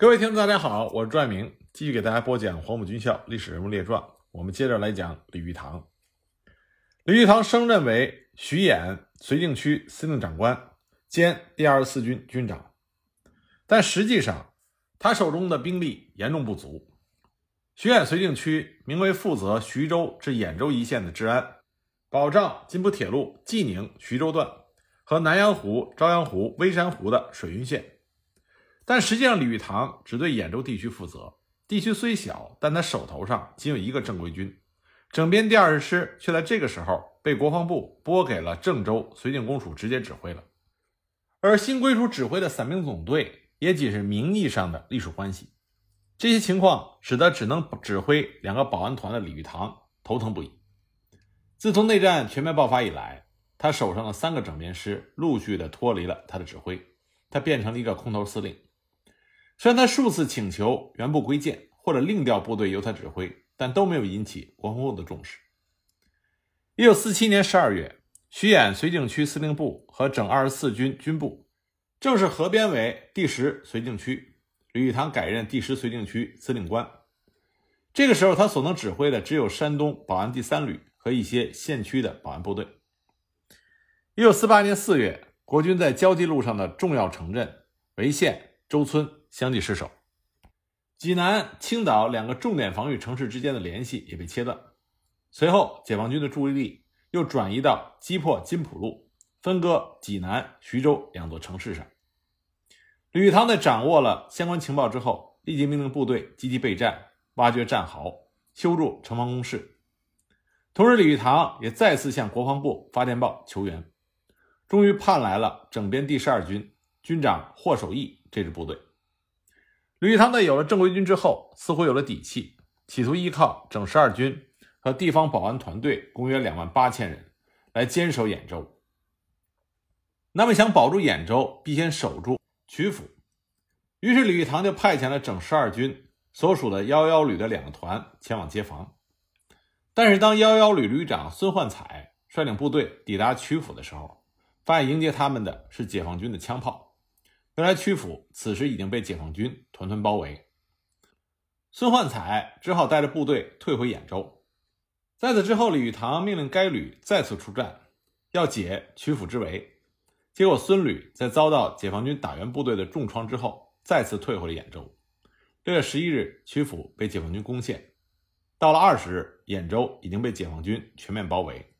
各位听众，大家好，我是朱爱明，继续给大家播讲黄埔军校历史人物列传。我们接着来讲李玉堂。李玉堂升任为徐衍绥靖区司令长官兼第二十四军军长，但实际上他手中的兵力严重不足。徐衍绥靖区名为负责徐州至兖州一线的治安，保障津浦铁路济宁徐州段和南阳湖、朝阳湖、微山湖的水运线。但实际上，李玉堂只对兖州地区负责。地区虽小，但他手头上仅有一个正规军，整编第二十师却在这个时候被国防部拨给了郑州绥靖公署直接指挥了。而新归属指挥的散兵总队也仅是名义上的隶属关系。这些情况使得只能指挥两个保安团的李玉堂头疼不已。自从内战全面爆发以来，他手上的三个整编师陆续的脱离了他的指挥，他变成了一个空头司令。虽然他数次请求原部归建或者另调部队由他指挥，但都没有引起国防部的重视。一九四七年十二月，徐衍绥靖区司令部和整二十四军军部正式合编为第十绥靖区，李玉堂改任第十绥靖区司令官。这个时候，他所能指挥的只有山东保安第三旅和一些县区的保安部队。一九四八年四月，国军在胶济路上的重要城镇潍县、周村。相继失守，济南、青岛两个重点防御城市之间的联系也被切断。随后，解放军的注意力又转移到击破津浦路、分割济南、徐州两座城市上。吕玉堂在掌握了相关情报之后，立即命令部队积极备战，挖掘战壕，修筑城防工事。同时，李玉堂也再次向国防部发电报求援，终于盼来了整编第十二军军长霍守义这支部队。吕玉堂在有了正规军之后，似乎有了底气，企图依靠整十二军和地方保安团队，共约两万八千人，来坚守兖州。那么，想保住兖州，必先守住曲阜。于是，李玉堂就派遣了整十二军所属的幺幺旅的两个团前往接防。但是，当幺幺旅旅长孙焕彩率领部队抵达曲阜的时候，发现迎接他们的是解放军的枪炮。原来曲阜此时已经被解放军团团包围，孙焕彩只好带着部队退回兖州。在此之后，李玉堂命令该旅再次出战，要解曲阜之围。结果，孙旅在遭到解放军打援部队的重创之后，再次退回了兖州。六月十一日，曲阜被解放军攻陷。到了二十日，兖州已经被解放军全面包围，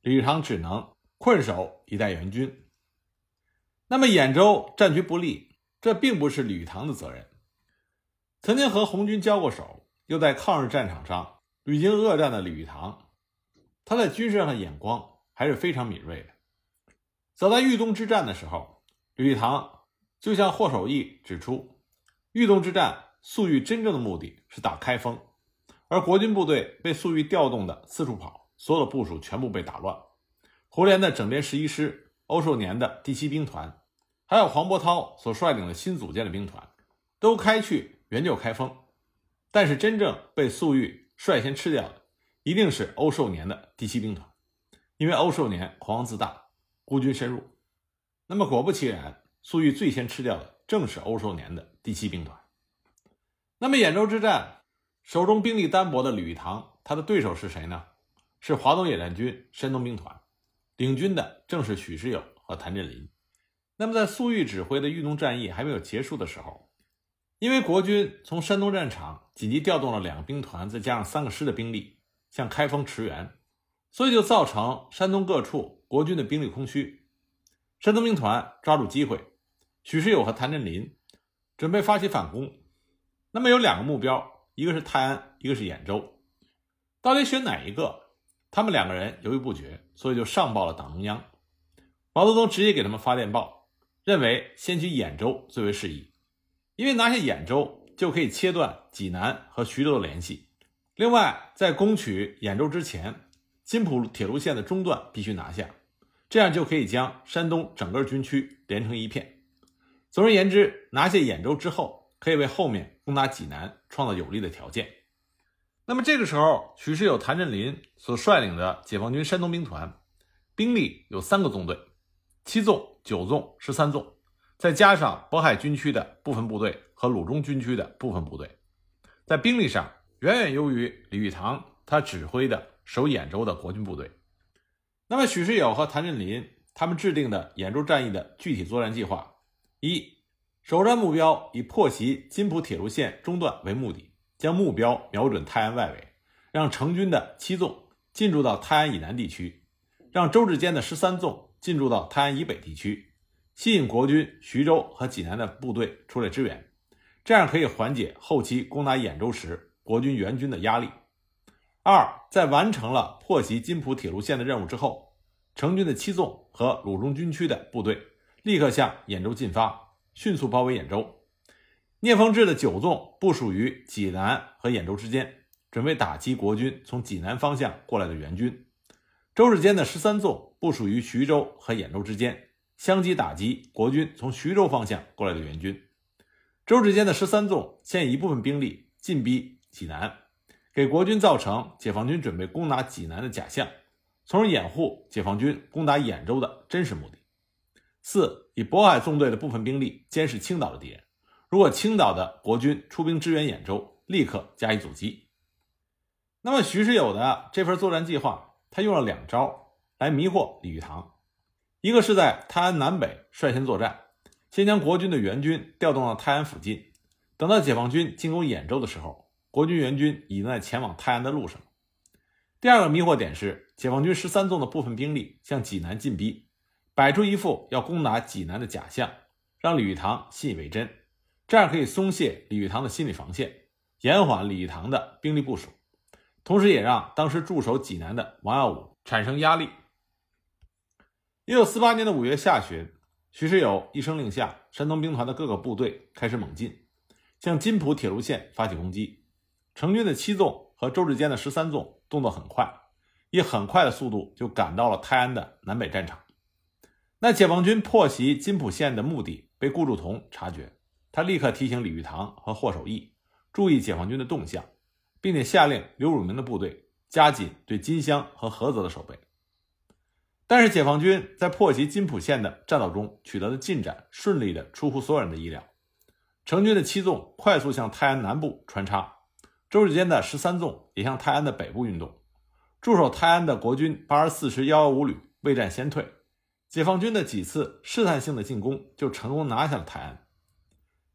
李玉堂只能困守以待援军。那么兖州战局不利，这并不是李玉堂的责任。曾经和红军交过手，又在抗日战场上屡经恶战的李玉堂，他在军事上的眼光还是非常敏锐的。早在豫东之战的时候，李玉堂就向霍守义指出，豫东之战粟裕真正的目的是打开封，而国军部队被粟裕调动的四处跑，所有的部署全部被打乱。胡琏的整编十一师。欧寿年的第七兵团，还有黄伯韬所率领的新组建的兵团，都开去援救开封。但是真正被粟裕率先吃掉的，一定是欧寿年的第七兵团，因为欧寿年狂妄自大，孤军深入。那么果不其然，粟裕最先吃掉的正是欧寿年的第七兵团。那么兖州之战，手中兵力单薄的李玉堂，他的对手是谁呢？是华东野战军山东兵团。领军的正是许世友和谭震林。那么，在粟裕指挥的豫东战役还没有结束的时候，因为国军从山东战场紧急调动了两个兵团，再加上三个师的兵力向开封驰援，所以就造成山东各处国军的兵力空虚。山东兵团抓住机会，许世友和谭震林准备发起反攻。那么有两个目标，一个是泰安，一个是兖州，到底选哪一个？他们两个人犹豫不决，所以就上报了党中央。毛泽东直接给他们发电报，认为先取兖州最为适宜，因为拿下兖州就可以切断济南和徐州的联系。另外，在攻取兖州之前，津浦铁路线的中段必须拿下，这样就可以将山东整个军区连成一片。总而言之，拿下兖州之后，可以为后面攻打济南创造有利的条件。那么这个时候，许世友、谭震林所率领的解放军山东兵团，兵力有三个纵队：七纵、九纵、十三纵，再加上渤海军区的部分部队和鲁中军区的部分部队，在兵力上远远优于李玉堂他指挥的守兖州的国军部队。那么，许世友和谭震林他们制定的兖州战役的具体作战计划：一、首战目标以破袭津浦铁路线中段为目的，将目标瞄准泰安外围，让成军的七纵进驻到泰安以南地区，让周志坚的十三纵进驻到泰安以北地区，吸引国军徐州和济南的部队出来支援，这样可以缓解后期攻打兖州时国军援军的压力。二，在完成了破袭津浦铁路线的任务之后，成军的七纵和鲁中军区的部队立刻向兖州进发，迅速包围兖州。聂风志的九纵部署于济南和兖州之间，准备打击国军从济南方向过来的援军。周志坚的十三纵部署于徐州和兖州之间，相继打击国军从徐州方向过来的援军。周志坚的十三纵现一部分兵力进逼济南。给国军造成解放军准备攻打济南的假象，从而掩护解放军攻打兖州的真实目的。四、以渤海纵队的部分兵力监视青岛的敌人，如果青岛的国军出兵支援兖州，立刻加以阻击。那么徐世友的这份作战计划，他用了两招来迷惑李玉堂，一个是在泰安南北率先作战，先将国军的援军调动到泰安附近，等到解放军进攻兖州的时候。国军援军已经在前往泰安的路上。第二个迷惑点是，解放军十三纵的部分兵力向济南进逼，摆出一副要攻打济南的假象，让李玉堂信以为真，这样可以松懈李玉堂的心理防线，延缓李玉堂的兵力部署，同时也让当时驻守济南的王耀武产生压力。一九四八年的五月下旬，徐世友一声令下，山东兵团的各个部队开始猛进，向津浦铁路线发起攻击。成军的七纵和周志坚的十三纵动作很快，以很快的速度就赶到了泰安的南北战场。那解放军破袭津浦线的目的被顾祝同察觉，他立刻提醒李玉堂和霍守义注意解放军的动向，并且下令刘汝明的部队加紧对金乡和菏泽的守备。但是解放军在破袭津浦线的战斗中取得的进展顺利的出乎所有人的意料，成军的七纵快速向泰安南部穿插。周志坚的十三纵也向泰安的北部运动，驻守泰安的国军八十四师幺幺五旅未战先退，解放军的几次试探性的进攻就成功拿下了泰安。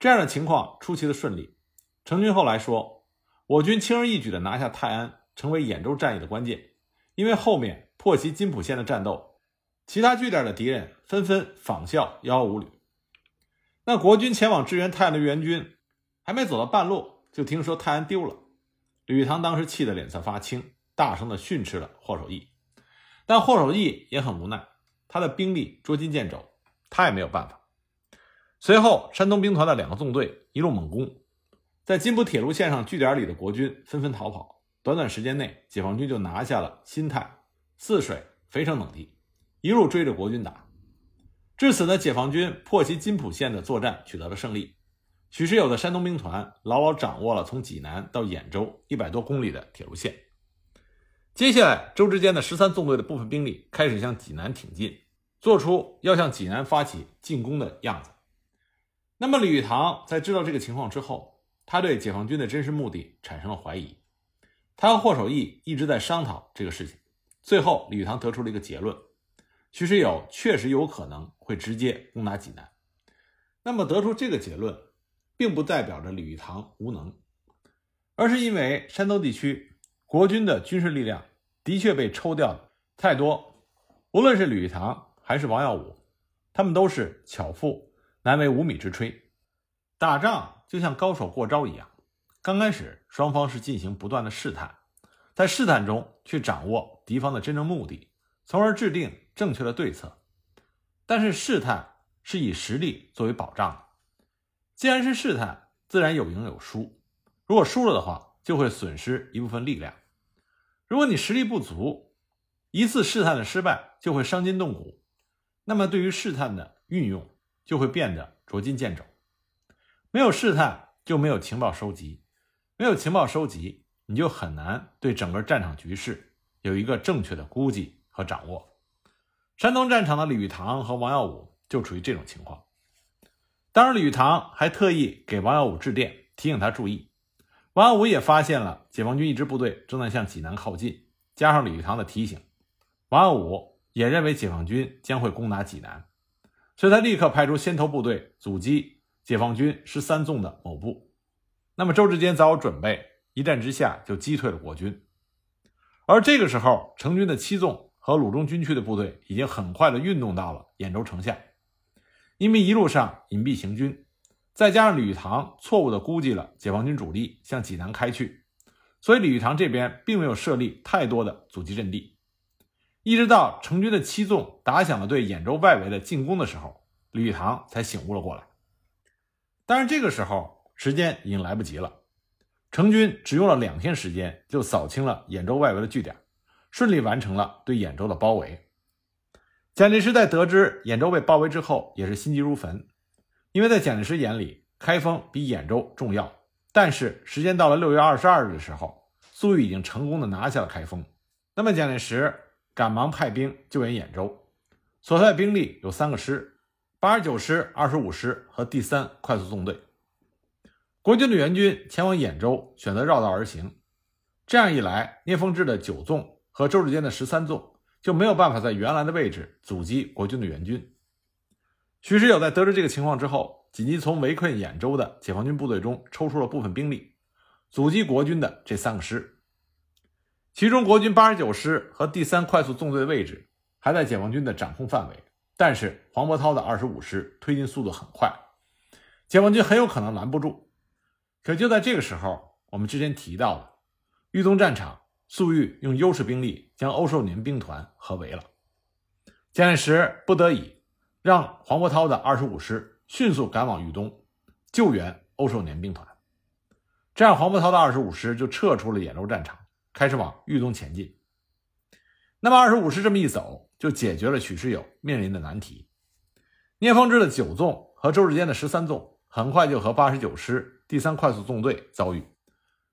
这样的情况出奇的顺利。成军后来说，我军轻而易举的拿下泰安，成为兖州战役的关键，因为后面破袭津浦线的战斗，其他据点的敌人纷纷仿效幺幺五旅。那国军前往支援泰安的援军，还没走到半路，就听说泰安丢了。吕玉堂当时气得脸色发青，大声的训斥了霍守义。但霍守义也很无奈，他的兵力捉襟见肘，他也没有办法。随后，山东兵团的两个纵队一路猛攻，在津浦铁路线上据点里的国军纷纷逃跑。短短时间内，解放军就拿下了新泰、泗水、肥城等地，一路追着国军打。至此呢，解放军破袭津浦线的作战取得了胜利。许世友的山东兵团牢牢掌握了从济南到兖州一百多公里的铁路线。接下来，周之坚的十三纵队的部分兵力开始向济南挺进，做出要向济南发起进攻的样子。那么，李玉堂在知道这个情况之后，他对解放军的真实目的产生了怀疑。他和霍守义一直在商讨这个事情。最后，李玉堂得出了一个结论：许世友确实有可能会直接攻打济南。那么，得出这个结论。并不代表着李玉堂无能，而是因为山东地区国军的军事力量的确被抽调的太多。无论是李玉堂还是王耀武，他们都是巧妇难为无米之炊。打仗就像高手过招一样，刚开始双方是进行不断的试探，在试探中去掌握敌方的真正目的，从而制定正确的对策。但是试探是以实力作为保障的。既然是试探，自然有赢有输。如果输了的话，就会损失一部分力量；如果你实力不足，一次试探的失败就会伤筋动骨，那么对于试探的运用就会变得捉襟见肘。没有试探，就没有情报收集；没有情报收集，你就很难对整个战场局势有一个正确的估计和掌握。山东战场的李玉堂和王耀武就处于这种情况。当时李玉堂还特意给王耀武致电，提醒他注意。王耀武也发现了解放军一支部队正在向济南靠近，加上李玉堂的提醒，王耀武也认为解放军将会攻打济南，所以他立刻派出先头部队阻击解放军十三纵的某部。那么周志坚早有准备，一战之下就击退了国军。而这个时候，成军的七纵和鲁中军区的部队已经很快的运动到了兖州城下，因为一路上隐蔽行军。再加上李玉堂错误地估计了解放军主力向济南开去，所以李玉堂这边并没有设立太多的阻击阵地。一直到成军的七纵打响了对兖州外围的进攻的时候，李玉堂才醒悟了过来。但是这个时候时间已经来不及了，成军只用了两天时间就扫清了兖州外围的据点，顺利完成了对兖州的包围。蒋介石在得知兖州被包围之后，也是心急如焚。因为在蒋介石眼里，开封比兖州重要。但是时间到了六月二十二日的时候，粟裕已经成功的拿下了开封。那么蒋介石赶忙派兵救援兖州，所派兵力有三个师：八十九师、二十五师和第三快速纵队。国军的援军前往兖州，选择绕道而行。这样一来，聂凤智的九纵和周志坚的十三纵就没有办法在原来的位置阻击国军的援军。徐世友在得知这个情况之后，紧急从围困兖州的解放军部队中抽出了部分兵力，阻击国军的这三个师。其中，国军八十九师和第三快速纵队的位置还在解放军的掌控范围，但是黄伯韬的二十五师推进速度很快，解放军很有可能拦不住。可就在这个时候，我们之前提到的豫东战场，粟裕用优势兵力将欧寿年兵团合围了，蒋介石不得已。让黄伯韬的二十五师迅速赶往豫东，救援欧寿年兵团。这样，黄伯韬的二十五师就撤出了兖州战场，开始往豫东前进。那么，二十五师这么一走，就解决了许世友面临的难题。聂方志的九纵和周志坚的十三纵很快就和八十九师第三快速纵队遭遇。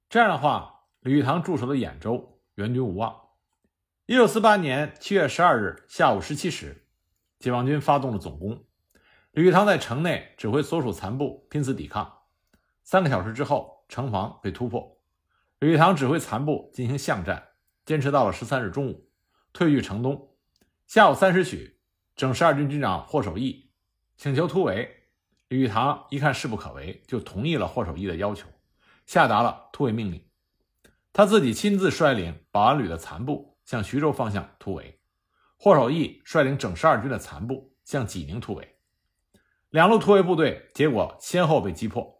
这样的话，李玉堂驻守的兖州援军无望。一九四八年七月十二日下午十七时。解放军发动了总攻，李玉堂在城内指挥所属残部拼死抵抗。三个小时之后，城防被突破，李玉堂指挥残部进行巷战，坚持到了十三日中午，退据城东。下午三时许，整十二军军长霍守义请求突围，李玉堂一看势不可为，就同意了霍守义的要求，下达了突围命令。他自己亲自率领保安旅的残部向徐州方向突围。霍守义率领整十二军的残部向济宁突围，两路突围部队结果先后被击破。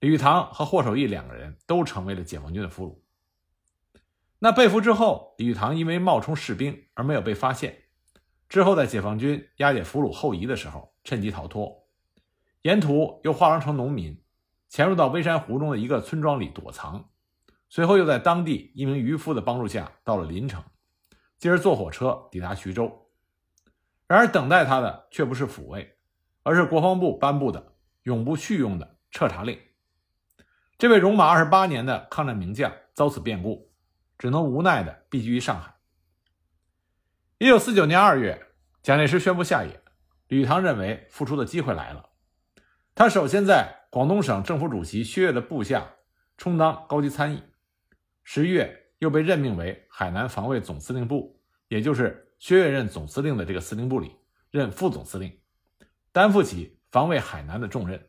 李玉堂和霍守义两个人都成为了解放军的俘虏。那被俘之后，李玉堂因为冒充士兵而没有被发现，之后在解放军押解俘虏后移的时候趁机逃脱，沿途又化妆成农民，潜入到微山湖中的一个村庄里躲藏，随后又在当地一名渔夫的帮助下到了临城。接着坐火车抵达徐州，然而等待他的却不是抚慰，而是国防部颁布的永不叙用的彻查令。这位戎马二十八年的抗战名将遭此变故，只能无奈的避居于上海。一九四九年二月，蒋介石宣布下野，李唐认为复出的机会来了。他首先在广东省政府主席薛岳的部下充当高级参议，十一月。又被任命为海南防卫总司令部，也就是薛岳任总司令的这个司令部里任副总司令，担负起防卫海南的重任。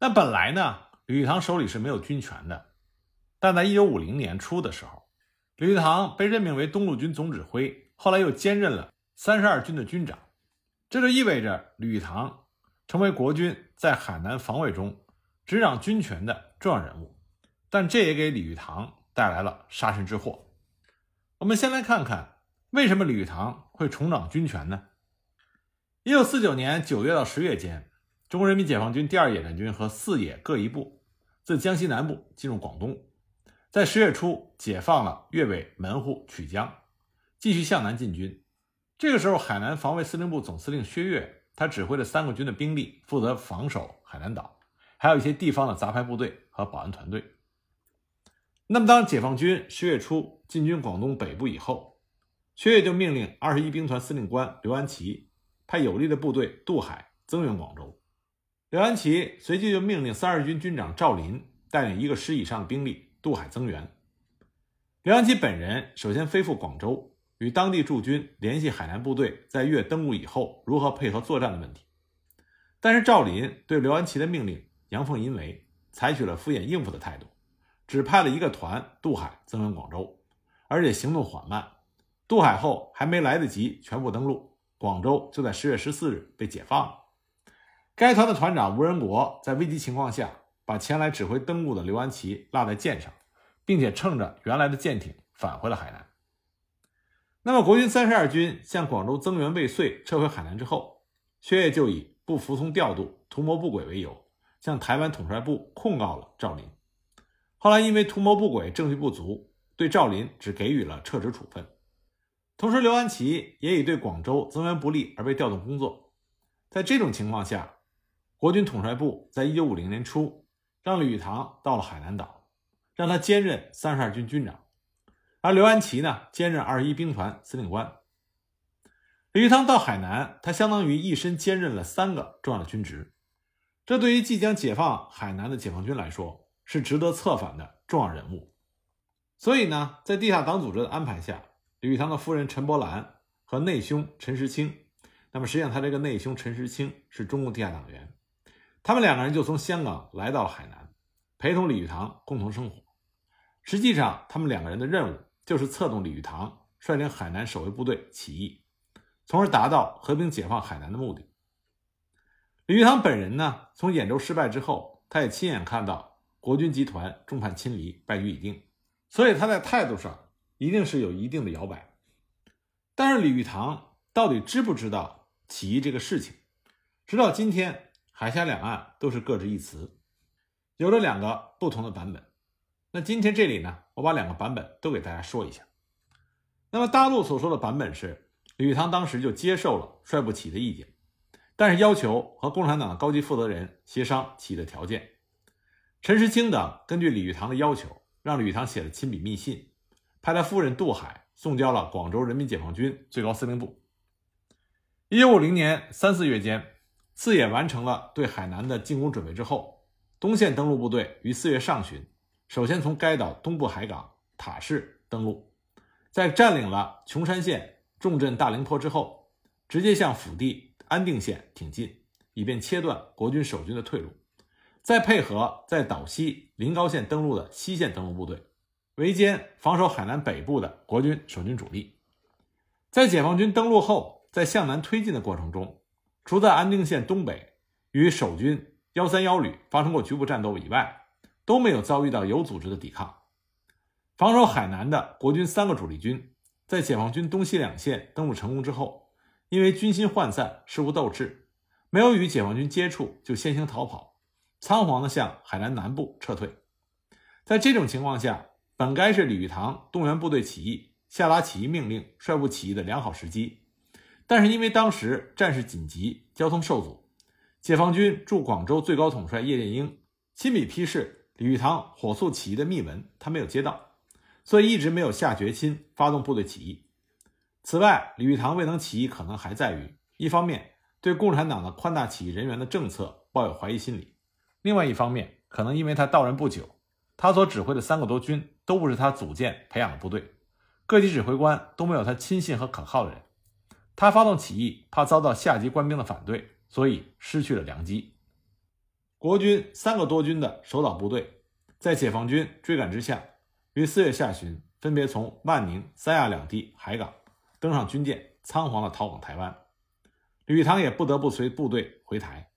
那本来呢，李玉堂手里是没有军权的，但在一九五零年初的时候，李玉堂被任命为东路军总指挥，后来又兼任了三十二军的军长，这就意味着李玉堂成为国军在海南防卫中执掌军权的重要人物。但这也给李玉堂。带来了杀身之祸。我们先来看看为什么李玉堂会重掌军权呢？一九四九年九月到十月间，中国人民解放军第二野战军和四野各一部自江西南部进入广东，在十月初解放了粤北门户曲江，继续向南进军。这个时候，海南防卫司令部总司令薛岳，他指挥了三个军的兵力，负责防守海南岛，还有一些地方的杂牌部队和保安团队。那么，当解放军十月初进军广东北部以后，薛岳就命令二十一兵团司令官刘安琪派有力的部队渡海增援广州。刘安琪随即就命令三二军军长赵林带领一个师以上的兵力渡海增援。刘安琪本人首先飞赴广州，与当地驻军联系海南部队在粤登陆以后如何配合作战的问题。但是赵林对刘安琪的命令阳奉阴违，采取了敷衍应付的态度，只派了一个团渡海增援广州，而且行动缓慢。渡海后还没来得及全部登陆，广州就在十月十四日被解放了。该团的团长吴仁国在危急情况下，把前来指挥登陆的刘安琪落在舰上。并且乘着原来的舰艇返回了海南。那么，国军三十二军向广州增援未遂，撤回海南之后，薛岳就以不服从调度、图谋不轨为由，向台湾统帅部控告了赵林。后来，因为图谋不轨、证据不足，对赵林只给予了撤职处分。同时，刘安琪也以对广州增援不利而被调动工作。在这种情况下，国军统帅部在一九五零年初让李玉堂到了海南岛。让他兼任三十二军军长，而刘安琪呢兼任二十一兵团司令官。李玉堂到海南，他相当于一身兼任了三个重要的军职，这对于即将解放海南的解放军来说是值得策反的重要人物。所以呢，在地下党组织的安排下，李玉堂的夫人陈伯兰和内兄陈时清，那么实际上他这个内兄陈时清是中共地下党员，他们两个人就从香港来到了海南，陪同李玉堂共同生活。实际上，他们两个人的任务就是策动李玉堂率领海南守卫部队起义，从而达到和平解放海南的目的。李玉堂本人呢，从兖州失败之后，他也亲眼看到国军集团众叛亲离，败局已定，所以他在态度上一定是有一定的摇摆。但是李玉堂到底知不知道起义这个事情？直到今天，海峡两岸都是各执一词，有了两个不同的版本。那今天这里呢，我把两个版本都给大家说一下。那么大陆所说的版本是，李玉堂当时就接受了率部起的意见，但是要求和共产党的高级负责人协商起义的条件。陈时清等根据李玉堂的要求，让李玉堂写了亲笔密信，派他夫人渡海送交了广州人民解放军最高司令部。一九五零年三四月间，四野完成了对海南的进攻准备之后，东线登陆部队于四月上旬。首先从该岛东部海港塔市登陆，在占领了琼山县重镇大凌坡之后，直接向府地安定县挺进，以便切断国军守军的退路。再配合在岛西临高县登陆的西线登陆部队，围歼防守海南北部的国军守军主力。在解放军登陆后，在向南推进的过程中，除在安定县东北与守军幺三幺旅发生过局部战斗以外，都没有遭遇到有组织的抵抗。防守海南的国军三个主力军，在解放军东西两线登陆成功之后，因为军心涣散、事无斗志，没有与解放军接触，就先行逃跑，仓皇地向海南南部撤退。在这种情况下，本该是李玉堂动员部队起义、下达起义命令、率部起义的良好时机，但是因为当时战事紧急，交通受阻，解放军驻广州最高统帅叶剑英亲笔批示。李玉堂火速起义的密文，他没有接到，所以一直没有下决心发动部队起义。此外，李玉堂未能起义，可能还在于一方面对共产党的宽大起义人员的政策抱有怀疑心理；另外一方面，可能因为他到任不久，他所指挥的三个多军都不是他组建培养的部队，各级指挥官都没有他亲信和可靠的人，他发动起义怕遭到下级官兵的反对，所以失去了良机。国军三个多军的守岛部队，在解放军追赶之下，于四月下旬分别从万宁、三亚两地海港登上军舰，仓皇的逃往台湾。李玉堂也不得不随部队回台。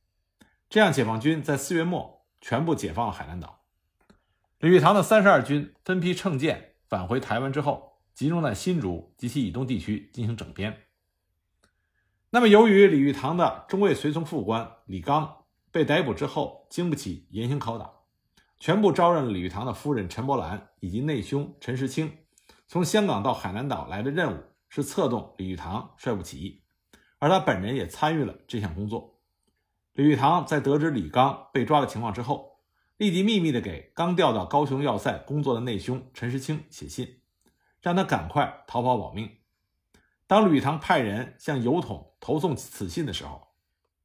这样，解放军在四月末全部解放了海南岛。李玉堂的三十二军分批乘舰返回台湾之后，集中在新竹及其以东地区进行整编。那么，由于李玉堂的中尉随从副官李刚。被逮捕之后，经不起严刑拷打，全部招认了李玉堂的夫人陈伯兰以及内兄陈时清。从香港到海南岛来的任务是策动李玉堂率部起义，而他本人也参与了这项工作。李玉堂在得知李刚被抓的情况之后，立即秘密地给刚调到高雄要塞工作的内兄陈时清写信，让他赶快逃跑保命。当李玉堂派人向邮筒投送此信的时候，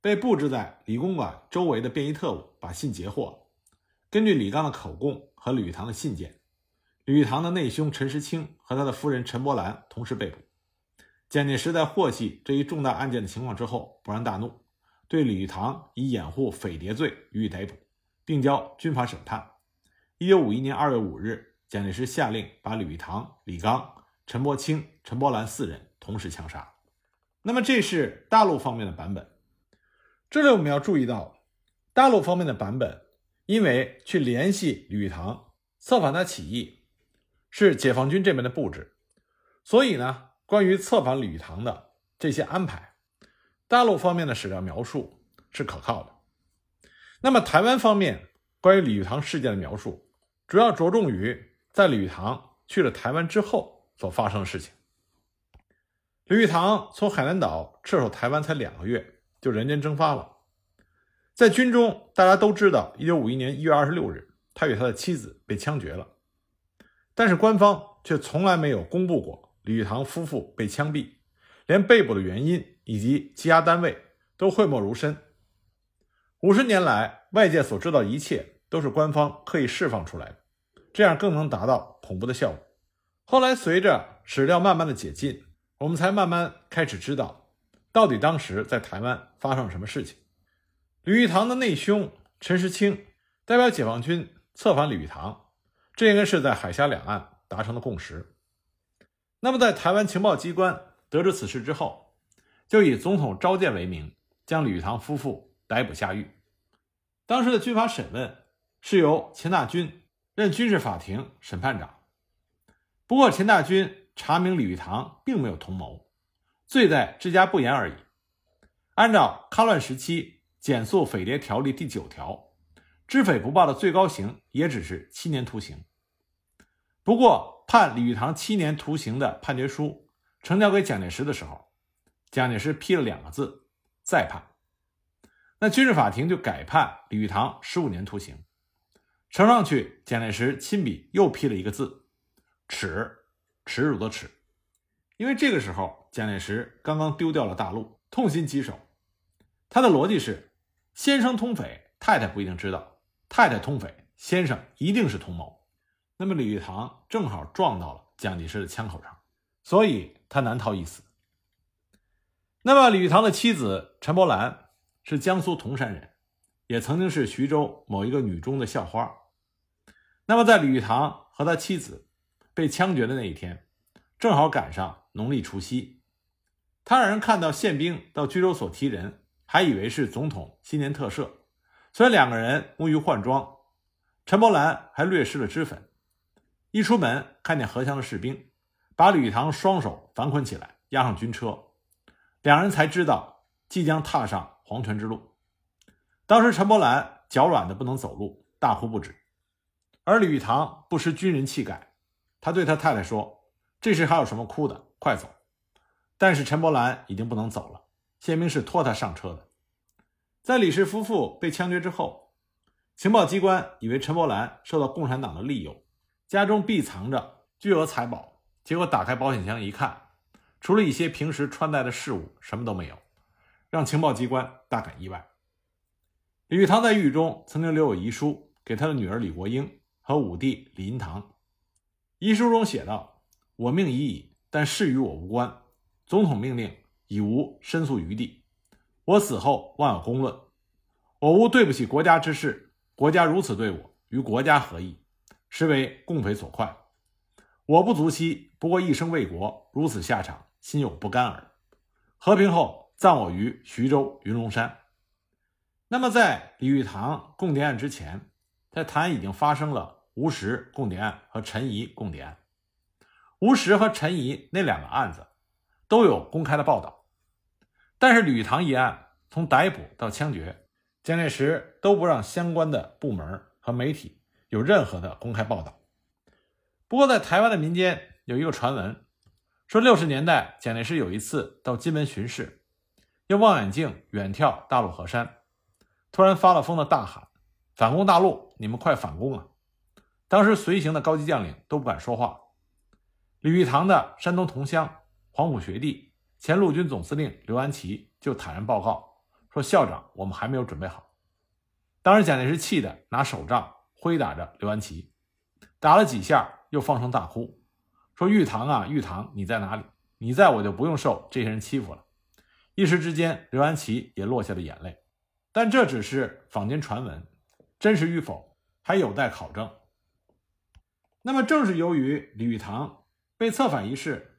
被布置在李公馆周围的便衣特务把信截获了。根据李刚的口供和李玉堂的信件，李玉堂的内兄陈时清和他的夫人陈伯兰同时被捕。蒋介石在获悉这一重大案件的情况之后，勃然大怒，对李玉堂以掩护匪谍罪予以逮捕，并交军法审判。一九五一年二月五日，蒋介石下令把李玉堂、李刚、陈伯清、陈伯兰四人同时枪杀。那么，这是大陆方面的版本。这里我们要注意到，大陆方面的版本。因为去联系李玉堂策反他起义是解放军这边的布置，所以呢，关于策反李玉堂的这些安排，大陆方面的史料描述是可靠的。那么台湾方面关于李玉堂事件的描述，主要着重于在李玉堂去了台湾之后所发生的事情。李玉堂从海南岛撤守台湾才两个月，就人间蒸发了。在军中，大家都知道，一九五一年一月二十六日，他与他的妻子被枪决了。但是官方却从来没有公布过李玉堂夫妇被枪毙，连被捕的原因以及羁押单位都讳莫如深。五十年来，外界所知道的一切都是官方刻意释放出来的，这样更能达到恐怖的效果。后来，随着史料慢慢的解禁，我们才慢慢开始知道，到底当时在台湾发生了什么事情。李玉堂的内兄陈时清代表解放军策反李玉堂，这应该是在海峡两岸达成的共识。那么，在台湾情报机关得知此事之后，就以总统召见为名，将李玉堂夫妇逮捕下狱。当时的军法审问是由钱大钧任军事法庭审判长。不过，钱大钧查明李玉堂并没有同谋，罪在治家不严而已。按照戡乱时期。减速匪谍条例第九条，知匪不报的最高刑也只是七年徒刑。不过，判李玉堂七年徒刑的判决书呈交给蒋介石的时候，蒋介石批了两个字：“再判。”那军事法庭就改判李玉堂十五年徒刑。呈上去，蒋介石亲笔又批了一个字：“耻，耻辱的耻。”因为这个时候，蒋介石刚刚丢掉了大陆，痛心疾首。他的逻辑是。先生通匪，太太不一定知道；太太通匪，先生一定是同谋。那么李玉堂正好撞到了蒋介石的枪口上，所以他难逃一死。那么李玉堂的妻子陈伯兰是江苏铜山人，也曾经是徐州某一个女中的校花。那么在李玉堂和他妻子被枪决的那一天，正好赶上农历除夕，他让人看到宪兵到拘留所提人。还以为是总统新年特赦，所以两个人沐浴换装。陈伯兰还略施了脂粉。一出门，看见荷枪的士兵，把吕玉堂双手反捆起来，押上军车。两人才知道即将踏上黄泉之路。当时陈伯兰脚软的不能走路，大哭不止。而李玉堂不失军人气概，他对他太太说：“这时还有什么哭的？快走！”但是陈伯兰已经不能走了。宪兵是拖他上车的。在李氏夫妇被枪决之后，情报机关以为陈伯兰受到共产党的利诱，家中必藏着巨额财宝。结果打开保险箱一看，除了一些平时穿戴的饰物，什么都没有，让情报机关大感意外。李玉堂在狱中曾经留有遗书给他的女儿李国英和五弟李银堂。遗书中写道：“我命已矣，但事与我无关。总统命令。”已无申诉余地。我死后望有公论。我无对不起国家之事，国家如此对我，与国家何异？实为共匪所快。我不足惜，不过一生为国，如此下场，心有不甘耳。和平后葬我于徐州云龙山。那么，在李玉堂共谍案之前，在台湾已经发生了吴石共谍案和陈仪共谍案。吴石和陈仪那两个案子。都有公开的报道，但是李玉堂一案从逮捕到枪决，蒋介石都不让相关的部门和媒体有任何的公开报道。不过，在台湾的民间有一个传闻，说六十年代蒋介石有一次到金门巡视，用望远镜远眺大陆河山，突然发了疯的大喊：“反攻大陆！你们快反攻啊！”当时随行的高级将领都不敢说话。李玉堂的山东同乡。黄埔学弟、前陆军总司令刘安琪就坦然报告说：“校长，我们还没有准备好。”当时蒋介石气得拿手杖挥打着刘安琪，打了几下又放声大哭，说：“玉堂啊，玉堂，你在哪里？你在我就不用受这些人欺负了。”一时之间，刘安琪也落下了眼泪。但这只是坊间传闻，真实与否还有待考证。那么，正是由于李玉堂被策反一事，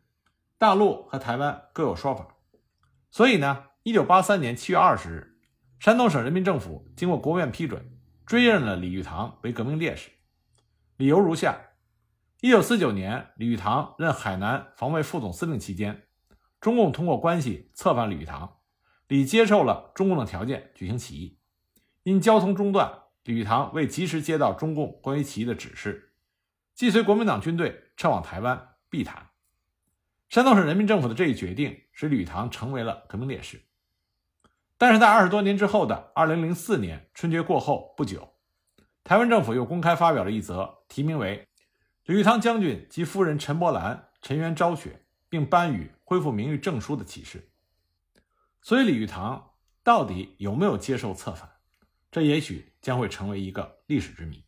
大陆和台湾各有说法，所以呢，一九八三年七月二十日。山东省人民政府经过国务院批准，追认了李玉堂为革命烈士。理由如下：一九四九年，李玉堂任海南防卫副总司令期间，中共通过关系策反李玉堂，李接受了中共的条件举行起义。因交通中断，李玉堂未及时接到中共关于起义的指示，即随国民党军队撤往台湾避谈。山东省人民政府的这一决定，使李玉堂成为了革命烈士。但是在二十多年之后的二零零四年春节过后不久，台湾政府又公开发表了一则题名为“李玉堂将军及夫人陈伯兰、陈元昭雪，并颁予恢复名誉证书”的启事。所以，李玉堂到底有没有接受策反，这也许将会成为一个历史之谜。